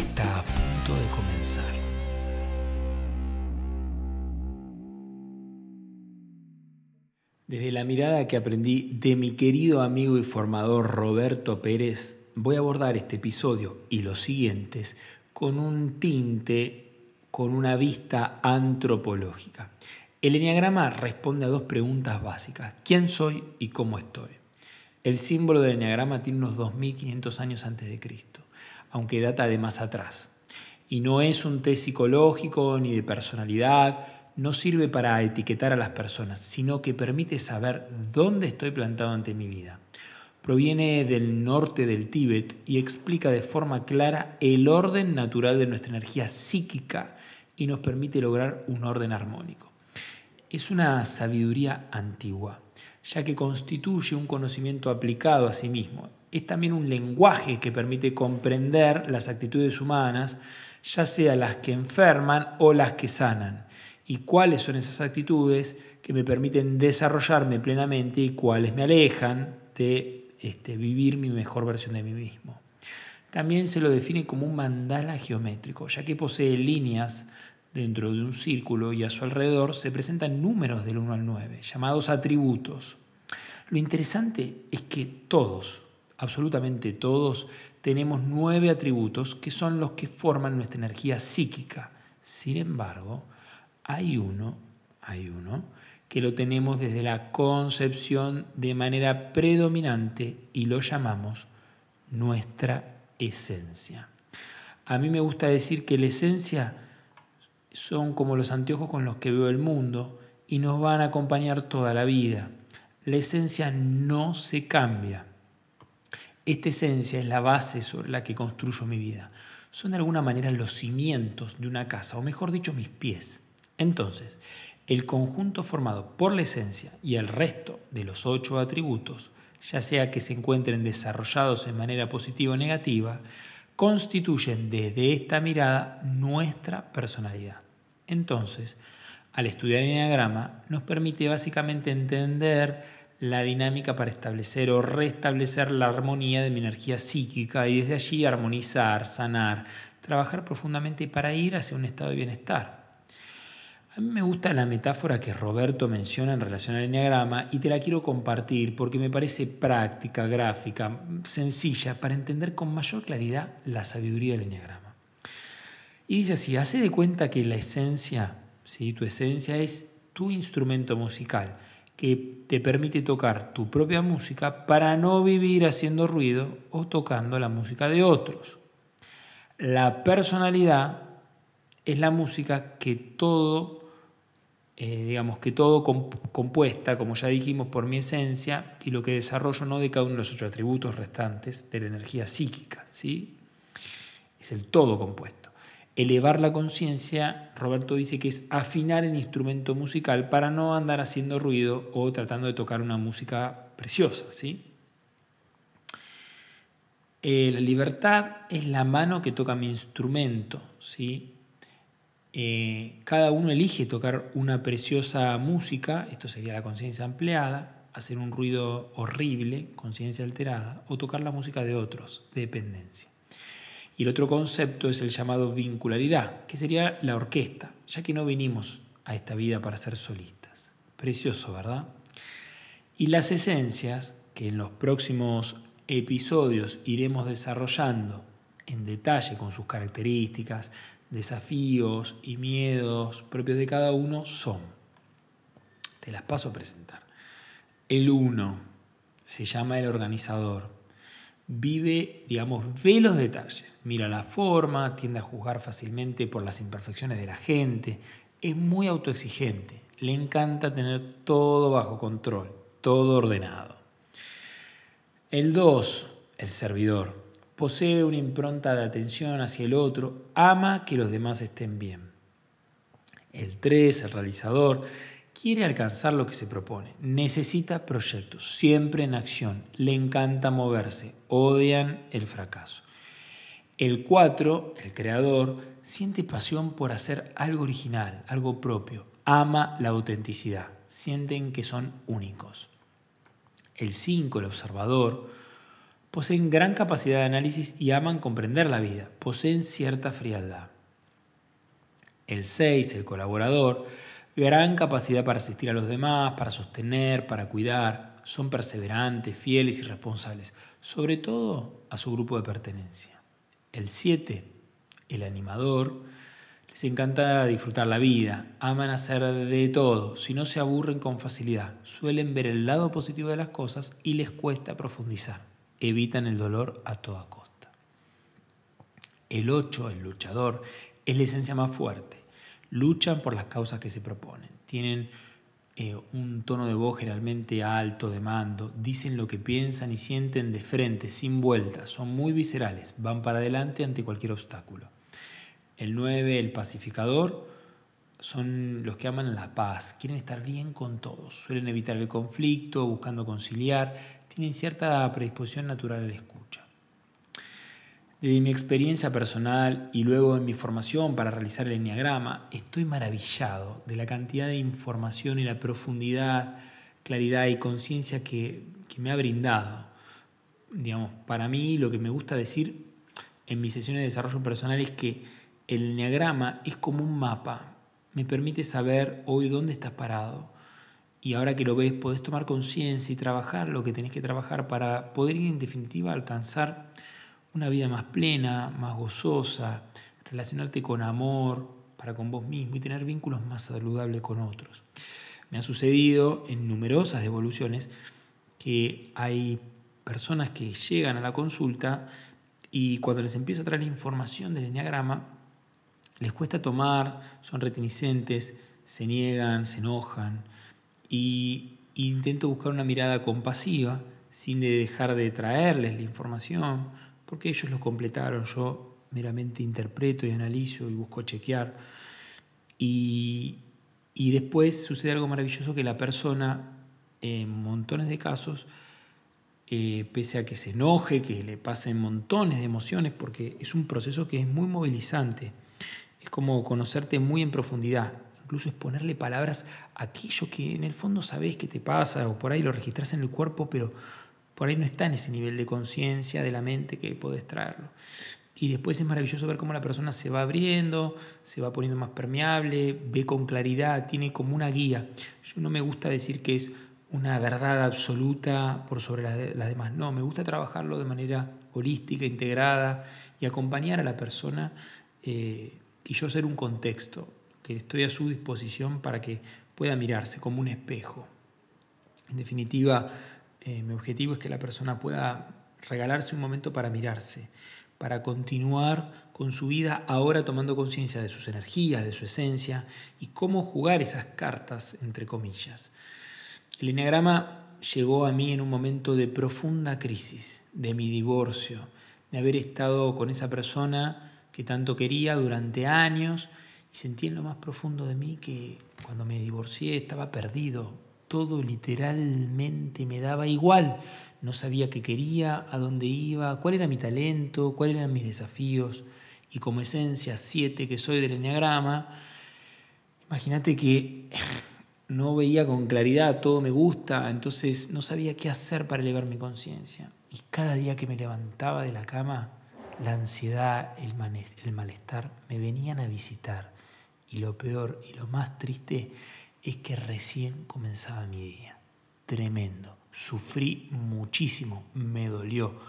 está a punto de comenzar. Desde la mirada que aprendí de mi querido amigo y formador Roberto Pérez, voy a abordar este episodio y los siguientes con un tinte, con una vista antropológica. El enneagrama responde a dos preguntas básicas. ¿Quién soy y cómo estoy? El símbolo del enneagrama tiene unos 2500 años antes de Cristo aunque data de más atrás. Y no es un test psicológico ni de personalidad, no sirve para etiquetar a las personas, sino que permite saber dónde estoy plantado ante mi vida. Proviene del norte del Tíbet y explica de forma clara el orden natural de nuestra energía psíquica y nos permite lograr un orden armónico. Es una sabiduría antigua, ya que constituye un conocimiento aplicado a sí mismo es también un lenguaje que permite comprender las actitudes humanas, ya sea las que enferman o las que sanan, y cuáles son esas actitudes que me permiten desarrollarme plenamente y cuáles me alejan de este, vivir mi mejor versión de mí mismo. También se lo define como un mandala geométrico, ya que posee líneas dentro de un círculo y a su alrededor se presentan números del 1 al 9, llamados atributos. Lo interesante es que todos, absolutamente todos, tenemos nueve atributos que son los que forman nuestra energía psíquica. Sin embargo, hay uno, hay uno, que lo tenemos desde la concepción de manera predominante y lo llamamos nuestra esencia. A mí me gusta decir que la esencia son como los anteojos con los que veo el mundo y nos van a acompañar toda la vida. La esencia no se cambia. Esta esencia es la base sobre la que construyo mi vida. Son de alguna manera los cimientos de una casa, o mejor dicho, mis pies. Entonces, el conjunto formado por la esencia y el resto de los ocho atributos, ya sea que se encuentren desarrollados en manera positiva o negativa, constituyen desde esta mirada nuestra personalidad. Entonces, al estudiar el enneagrama, nos permite básicamente entender la dinámica para establecer o restablecer la armonía de mi energía psíquica y desde allí armonizar, sanar, trabajar profundamente para ir hacia un estado de bienestar. Me gusta la metáfora que Roberto menciona en relación al enneagrama y te la quiero compartir porque me parece práctica, gráfica, sencilla para entender con mayor claridad la sabiduría del enneagrama. Y dice así, hace de cuenta que la esencia, ¿sí? tu esencia es tu instrumento musical que te permite tocar tu propia música para no vivir haciendo ruido o tocando la música de otros. La personalidad es la música que todo, eh, digamos que todo compuesta, como ya dijimos, por mi esencia y lo que desarrollo no de cada uno de los ocho atributos restantes de la energía psíquica, ¿sí? Es el todo compuesto. Elevar la conciencia, Roberto dice que es afinar el instrumento musical para no andar haciendo ruido o tratando de tocar una música preciosa. ¿sí? Eh, la libertad es la mano que toca mi instrumento. ¿sí? Eh, cada uno elige tocar una preciosa música, esto sería la conciencia ampliada, hacer un ruido horrible, conciencia alterada, o tocar la música de otros, dependencia. Y el otro concepto es el llamado vincularidad, que sería la orquesta, ya que no vinimos a esta vida para ser solistas. Precioso, ¿verdad? Y las esencias, que en los próximos episodios iremos desarrollando en detalle con sus características, desafíos y miedos propios de cada uno, son, te las paso a presentar. El uno se llama el organizador. Vive, digamos, ve los detalles, mira la forma, tiende a juzgar fácilmente por las imperfecciones de la gente, es muy autoexigente, le encanta tener todo bajo control, todo ordenado. El 2, el servidor, posee una impronta de atención hacia el otro, ama que los demás estén bien. El 3, el realizador, quiere alcanzar lo que se propone, necesita proyectos, siempre en acción, le encanta moverse, odian el fracaso. El 4, el creador, siente pasión por hacer algo original, algo propio, ama la autenticidad, sienten que son únicos. El 5, el observador, poseen gran capacidad de análisis y aman comprender la vida, poseen cierta frialdad. El 6, el colaborador, gran capacidad para asistir a los demás, para sostener, para cuidar, son perseverantes, fieles y responsables, sobre todo a su grupo de pertenencia. El 7, el animador, les encanta disfrutar la vida, aman hacer de todo, si no se aburren con facilidad, suelen ver el lado positivo de las cosas y les cuesta profundizar, evitan el dolor a toda costa. El 8, el luchador, es la esencia más fuerte, luchan por las causas que se proponen, tienen eh, un tono de voz generalmente alto, de mando, dicen lo que piensan y sienten de frente, sin vueltas, son muy viscerales, van para adelante ante cualquier obstáculo. El 9, el pacificador, son los que aman la paz, quieren estar bien con todos, suelen evitar el conflicto, buscando conciliar, tienen cierta predisposición natural a la escucha. Desde mi experiencia personal y luego en mi formación para realizar el enneagrama, estoy maravillado de la cantidad de información y la profundidad, claridad y conciencia que, que me ha brindado. Digamos, para mí lo que me gusta decir en mis sesiones de desarrollo personal es que el enneagrama es como un mapa, me permite saber hoy dónde estás parado. Y ahora que lo ves, podés tomar conciencia y trabajar lo que tenés que trabajar para poder en definitiva alcanzar una vida más plena, más gozosa, relacionarte con amor para con vos mismo y tener vínculos más saludables con otros. Me ha sucedido en numerosas devoluciones que hay personas que llegan a la consulta y cuando les empiezo a traer la información del enneagrama, les cuesta tomar, son reticentes, se niegan, se enojan y intento buscar una mirada compasiva sin dejar de traerles la información, porque ellos lo completaron, yo meramente interpreto y analizo y busco chequear. Y, y después sucede algo maravilloso que la persona, en montones de casos, eh, pese a que se enoje, que le pasen montones de emociones, porque es un proceso que es muy movilizante es como conocerte muy en profundidad. Incluso es ponerle palabras a aquello que en el fondo sabes que te pasa o por ahí lo registras en el cuerpo, pero por ahí no está en ese nivel de conciencia de la mente que podés traerlo. Y después es maravilloso ver cómo la persona se va abriendo, se va poniendo más permeable, ve con claridad, tiene como una guía. Yo no me gusta decir que es una verdad absoluta por sobre las, demás. No, me gusta trabajarlo de manera holística, integrada y acompañar a la persona eh, y yo ser un contexto, que estoy a su disposición para que pueda mirarse como un espejo. En definitiva, eh, mi objetivo es que la persona pueda regalarse un momento para mirarse, para continuar con su vida ahora tomando conciencia de sus energías, de su esencia y cómo jugar esas cartas, entre comillas. El enneagrama llegó a mí en un momento de profunda crisis, de mi divorcio, de haber estado con esa persona que tanto quería durante años y sentí en lo más profundo de mí que cuando me divorcié estaba perdido. Todo literalmente me daba igual. No sabía qué quería, a dónde iba, cuál era mi talento, cuáles eran mis desafíos. Y como esencia siete que soy del enneagrama, imagínate que no veía con claridad, todo me gusta, entonces no sabía qué hacer para elevar mi conciencia. Y cada día que me levantaba de la cama, la ansiedad, el, malestar me venían a visitar. Y lo peor y lo más triste es que recién comenzaba mi día. Tremendo. Sufrí muchísimo, me dolió.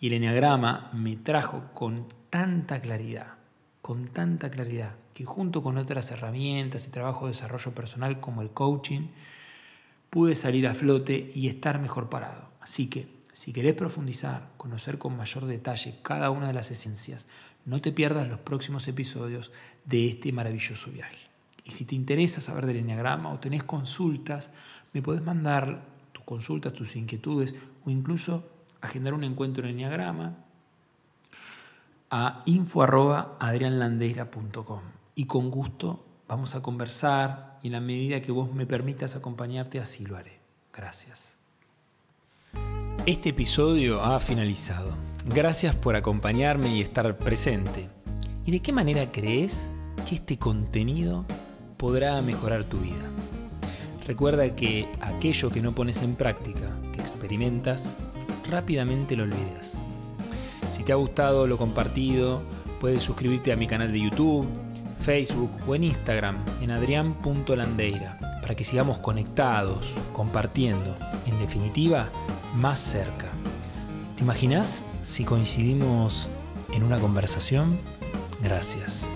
Y el enneagrama me trajo con tanta claridad, con tanta claridad, que junto con otras herramientas y trabajo de desarrollo personal como el coaching, pude salir a flote y estar mejor parado. Así que si querés profundizar, conocer con mayor detalle cada una de las esencias, no te pierdas los próximos episodios de este maravilloso viaje. Y si te interesa saber del enneagrama o tenés consultas, me podés mandar tus consultas, tus inquietudes o incluso agendar un encuentro en enneagrama a info.adrianlandeira.com y con gusto vamos a conversar y en la medida que vos me permitas acompañarte así lo haré. Gracias. Este episodio ha finalizado. Gracias por acompañarme y estar presente. ¿Y de qué manera crees que este contenido podrá mejorar tu vida? Recuerda que aquello que no pones en práctica, que experimentas, rápidamente lo olvidas. Si te ha gustado lo compartido, puedes suscribirte a mi canal de YouTube, Facebook o en Instagram en adrián.landeira para que sigamos conectados, compartiendo, en definitiva, más cerca. ¿Te imaginas si coincidimos en una conversación? Gracias.